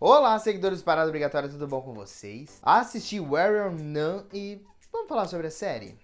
Olá, seguidores do Parada Obrigatória, tudo bom com vocês? Assisti Warrior Nun e vamos falar sobre a série?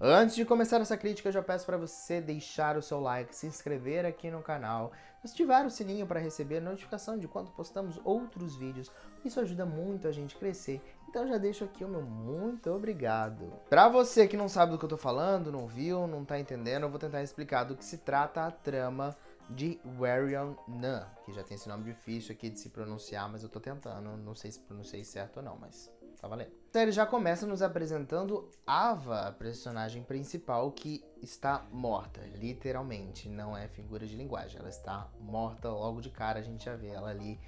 Antes de começar essa crítica, eu já peço para você deixar o seu like, se inscrever aqui no canal, ativar o sininho para receber notificação de quando postamos outros vídeos. Isso ajuda muito a gente crescer. Então já deixo aqui o meu muito obrigado. Para você que não sabe do que eu tô falando, não viu, não tá entendendo, eu vou tentar explicar do que se trata a trama de Warion Nun, que já tem esse nome difícil aqui de se pronunciar, mas eu tô tentando, não sei se pronunciei certo ou não, mas tá valendo. A série já começa nos apresentando Ava, a personagem principal, que está morta, literalmente, não é figura de linguagem, ela está morta logo de cara, a gente já vê ela ali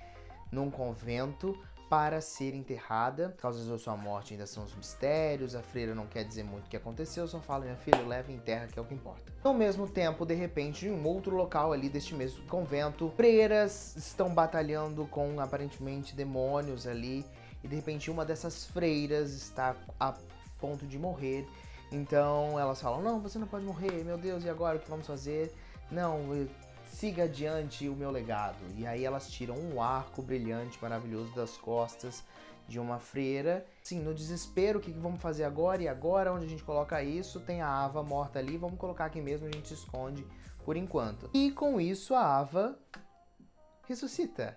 num convento para ser enterrada. Causas da sua morte ainda são os mistérios, a freira não quer dizer muito o que aconteceu, só fala, minha filha, leva em terra que é o que importa. Ao mesmo tempo, de repente, em um outro local ali deste mesmo convento, freiras estão batalhando com aparentemente demônios ali, e de repente uma dessas freiras está a ponto de morrer. Então elas falam: Não, você não pode morrer, meu Deus, e agora o que vamos fazer? Não, siga adiante o meu legado. E aí elas tiram um arco brilhante, maravilhoso das costas de uma freira. Sim, no desespero, o que, que vamos fazer agora? E agora, onde a gente coloca isso? Tem a Ava morta ali, vamos colocar aqui mesmo, a gente se esconde por enquanto. E com isso a Ava ressuscita.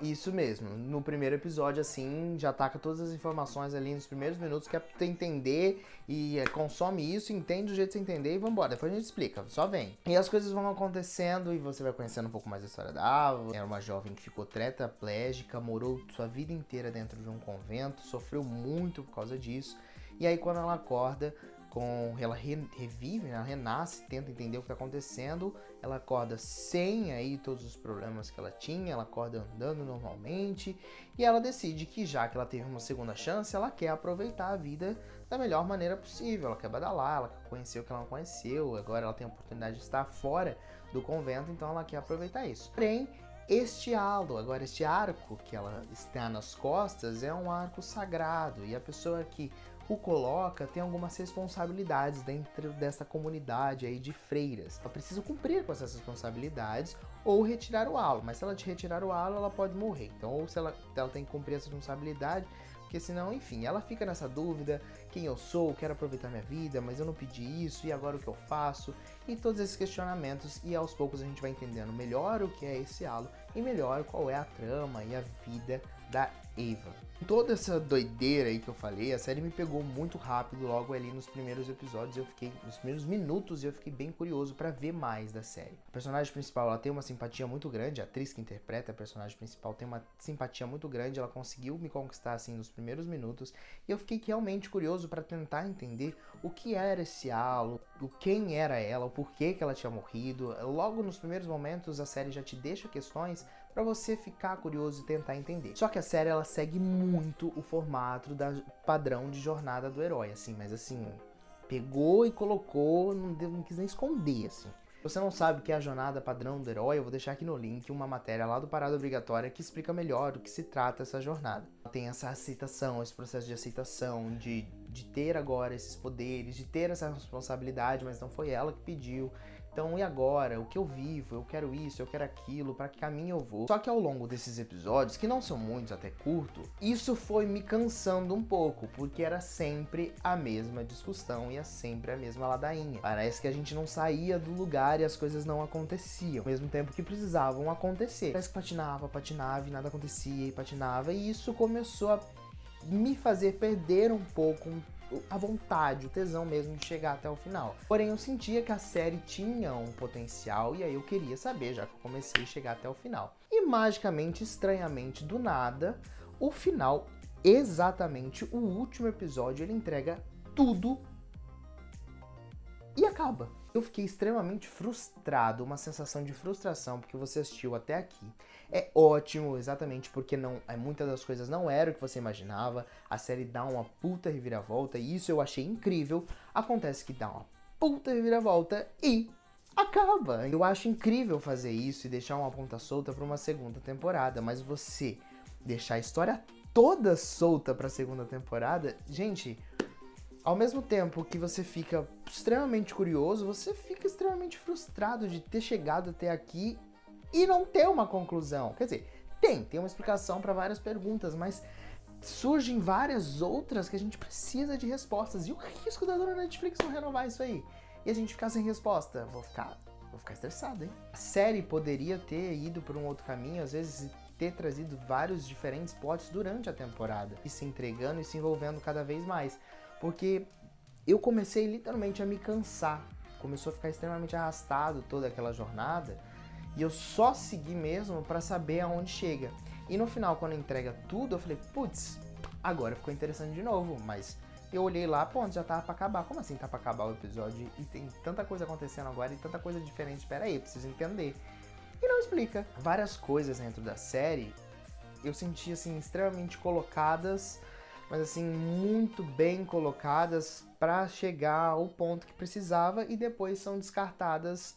Isso mesmo. No primeiro episódio, assim, já taca todas as informações ali nos primeiros minutos, que é pra entender e é, consome isso, entende do jeito que você entender e vambora. Depois a gente explica, só vem. E as coisas vão acontecendo e você vai conhecendo um pouco mais da história da Ava. Era uma jovem que ficou tetraplégica, morou sua vida inteira dentro de um convento, sofreu muito por causa disso. E aí, quando ela acorda, com ela re, revive, ela renasce, tenta entender o que está acontecendo, ela acorda sem aí todos os problemas que ela tinha, ela acorda andando normalmente e ela decide que já que ela teve uma segunda chance, ela quer aproveitar a vida da melhor maneira possível. Ela quer badalar, ela quer conhecer o que ela não conheceu, agora ela tem a oportunidade de estar fora do convento, então ela quer aproveitar isso. Porém, este halo, agora este arco que ela está nas costas é um arco sagrado e a pessoa que o coloca tem algumas responsabilidades dentro dessa comunidade aí de freiras. Ela precisa cumprir com essas responsabilidades ou retirar o halo, mas se ela te retirar o halo, ela pode morrer. Então, ou se ela, ela tem que cumprir essa responsabilidade, porque senão, enfim, ela fica nessa dúvida: quem eu sou, quero aproveitar minha vida, mas eu não pedi isso, e agora o que eu faço? E todos esses questionamentos, e aos poucos a gente vai entendendo melhor o que é esse halo e melhor qual é a trama e a vida da Eva. Toda essa doideira aí que eu falei, a série me pegou muito rápido logo ali nos primeiros episódios. Eu fiquei nos primeiros minutos eu fiquei bem curioso para ver mais da série. A personagem principal, ela tem uma simpatia muito grande, a atriz que interpreta a personagem principal tem uma simpatia muito grande, ela conseguiu me conquistar assim nos primeiros minutos, e eu fiquei realmente curioso para tentar entender o que era esse halo, o quem era ela, o porquê que ela tinha morrido. Logo nos primeiros momentos a série já te deixa questões para você ficar curioso e tentar entender. Só que a série ela segue muito o formato da padrão de jornada do herói, assim, mas assim, pegou e colocou, não, não quis nem esconder, assim. Se você não sabe o que é a jornada padrão do herói, eu vou deixar aqui no link uma matéria lá do Parada Obrigatória que explica melhor do que se trata essa jornada. Tem essa aceitação, esse processo de aceitação, de, de ter agora esses poderes, de ter essa responsabilidade, mas não foi ela que pediu. Então, e agora? O que eu vivo? Eu quero isso, eu quero aquilo, para que caminho eu vou? Só que ao longo desses episódios, que não são muitos, até curto, isso foi me cansando um pouco, porque era sempre a mesma discussão e é sempre a mesma ladainha. Parece que a gente não saía do lugar e as coisas não aconteciam, ao mesmo tempo que precisavam acontecer. Parece que patinava, patinava e nada acontecia e patinava, e isso começou a me fazer perder um pouco a vontade, o tesão mesmo de chegar até o final. Porém, eu sentia que a série tinha um potencial e aí eu queria saber, já que eu comecei a chegar até o final. E magicamente, estranhamente, do nada, o final, exatamente o último episódio, ele entrega tudo acaba. Eu fiquei extremamente frustrado, uma sensação de frustração, porque você assistiu até aqui. É ótimo, exatamente porque não, é, muitas das coisas não eram o que você imaginava. A série dá uma puta reviravolta e isso eu achei incrível. Acontece que dá uma puta reviravolta e acaba. Eu acho incrível fazer isso e deixar uma ponta solta para uma segunda temporada, mas você deixar a história toda solta para a segunda temporada, gente, ao mesmo tempo que você fica extremamente curioso, você fica extremamente frustrado de ter chegado até aqui e não ter uma conclusão. Quer dizer, tem, tem uma explicação para várias perguntas, mas surgem várias outras que a gente precisa de respostas. E o risco da dona Netflix não renovar isso aí? E a gente ficar sem resposta? Vou ficar, vou ficar estressado, hein? A série poderia ter ido por um outro caminho, às vezes ter trazido vários diferentes plots durante a temporada e se entregando e se envolvendo cada vez mais. Porque eu comecei literalmente a me cansar. Começou a ficar extremamente arrastado toda aquela jornada e eu só segui mesmo para saber aonde chega. E no final, quando entrega tudo, eu falei, putz, agora ficou interessante de novo, mas eu olhei lá, pronto, já tava pra acabar. Como assim tá pra acabar o episódio? E tem tanta coisa acontecendo agora e tanta coisa diferente. Espera aí, preciso entender. E não explica. Várias coisas dentro da série eu senti assim extremamente colocadas, mas assim muito bem colocadas para chegar ao ponto que precisava e depois são descartadas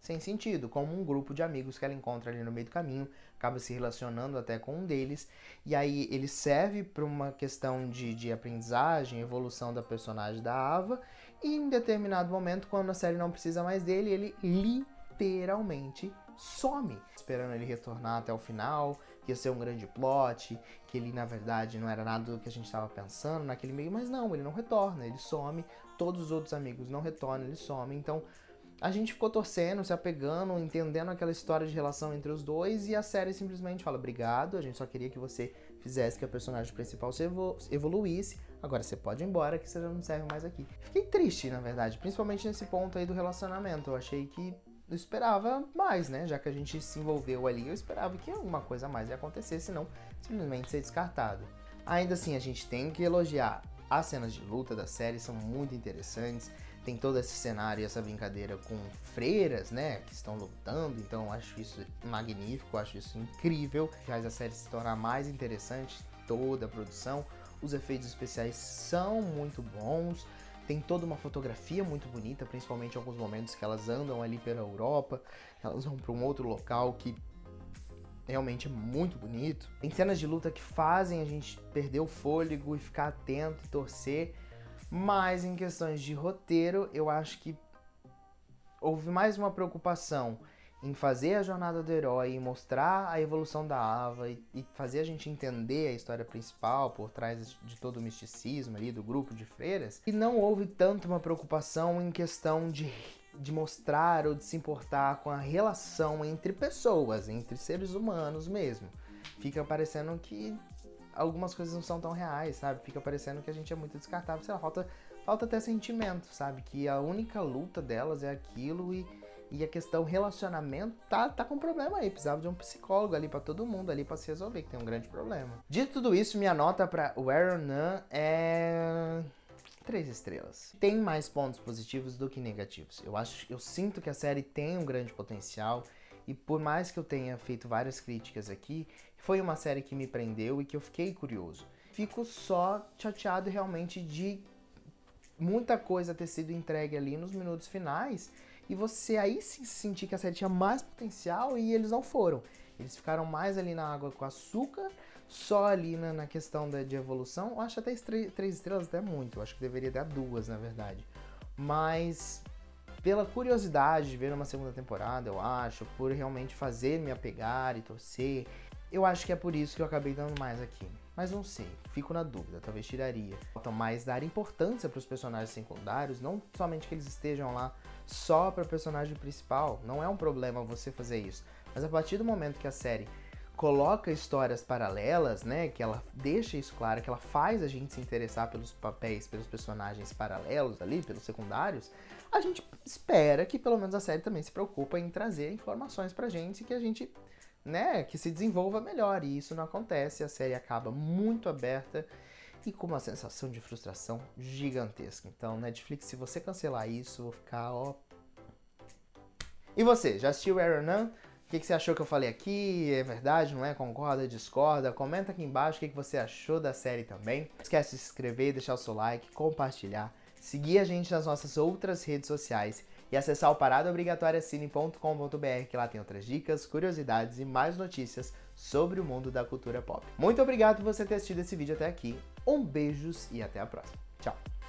sem sentido, como um grupo de amigos que ela encontra ali no meio do caminho, acaba se relacionando até com um deles, e aí ele serve para uma questão de, de aprendizagem, evolução da personagem da Ava, e em determinado momento, quando a série não precisa mais dele, ele literalmente some, esperando ele retornar até o final, que ia ser um grande plot, que ele na verdade não era nada do que a gente estava pensando naquele meio, mas não, ele não retorna, ele some, todos os outros amigos não retornam, ele some, então a gente ficou torcendo, se apegando, entendendo aquela história de relação entre os dois e a série simplesmente fala: "Obrigado, a gente só queria que você fizesse que a personagem principal se evoluísse. Agora você pode ir embora que você já não serve mais aqui". Fiquei triste, na verdade, principalmente nesse ponto aí do relacionamento. Eu achei que eu esperava mais, né? Já que a gente se envolveu ali, eu esperava que alguma coisa mais ia acontecer, senão simplesmente ser descartado. Ainda assim, a gente tem que elogiar as cenas de luta da série, são muito interessantes tem todo esse cenário essa brincadeira com freiras, né, que estão lutando, então acho isso magnífico, acho isso incrível, faz a série se tornar mais interessante, toda a produção, os efeitos especiais são muito bons, tem toda uma fotografia muito bonita, principalmente alguns momentos que elas andam ali pela Europa, elas vão para um outro local que realmente é muito bonito. Tem cenas de luta que fazem a gente perder o fôlego e ficar atento e torcer mas em questões de roteiro, eu acho que houve mais uma preocupação em fazer a jornada do herói, em mostrar a evolução da Ava e, e, fazer a gente entender a história principal por trás de todo o misticismo ali do grupo de freiras. E não houve tanto uma preocupação em questão de, de mostrar ou de se importar com a relação entre pessoas, entre seres humanos mesmo. Fica parecendo que algumas coisas não são tão reais, sabe? Fica parecendo que a gente é muito descartável, sei lá, falta, falta até sentimento, sabe? Que a única luta delas é aquilo e, e a questão relacionamento tá, tá com problema aí. Precisava de um psicólogo ali para todo mundo ali para se resolver, que tem um grande problema. Dito tudo isso, minha nota para Where None é três estrelas. Tem mais pontos positivos do que negativos. Eu acho, eu sinto que a série tem um grande potencial e por mais que eu tenha feito várias críticas aqui, foi uma série que me prendeu e que eu fiquei curioso. Fico só chateado realmente de muita coisa ter sido entregue ali nos minutos finais e você aí sim sentir que a série tinha mais potencial e eles não foram. Eles ficaram mais ali na água com açúcar, só ali na, na questão da, de evolução. Eu acho até três estrelas até muito, eu acho que deveria dar duas, na verdade. Mas pela curiosidade de ver uma segunda temporada, eu acho, por realmente fazer me apegar e torcer. Eu acho que é por isso que eu acabei dando mais aqui. Mas não sei, fico na dúvida, talvez tiraria. Então, mais dar importância para os personagens secundários, não somente que eles estejam lá só para o personagem principal. Não é um problema você fazer isso. Mas a partir do momento que a série coloca histórias paralelas, né? Que ela deixa isso claro, que ela faz a gente se interessar pelos papéis, pelos personagens paralelos ali, pelos secundários, a gente espera que pelo menos a série também se preocupa em trazer informações pra gente que a gente, né, que se desenvolva melhor. E isso não acontece, a série acaba muito aberta e com uma sensação de frustração gigantesca. Então, Netflix, se você cancelar isso, vou ficar, ó. E você, já assistiu None? O que, que, você achou que eu falei aqui? É verdade, não é? Concorda, discorda? Comenta aqui embaixo o que, que você achou da série também. Não esquece de se inscrever, deixar o seu like, compartilhar, seguir a gente nas nossas outras redes sociais e acessar o paradaobrigatoriacine.com.br que lá tem outras dicas, curiosidades e mais notícias sobre o mundo da cultura pop. Muito obrigado por você ter assistido esse vídeo até aqui. Um beijos e até a próxima. Tchau!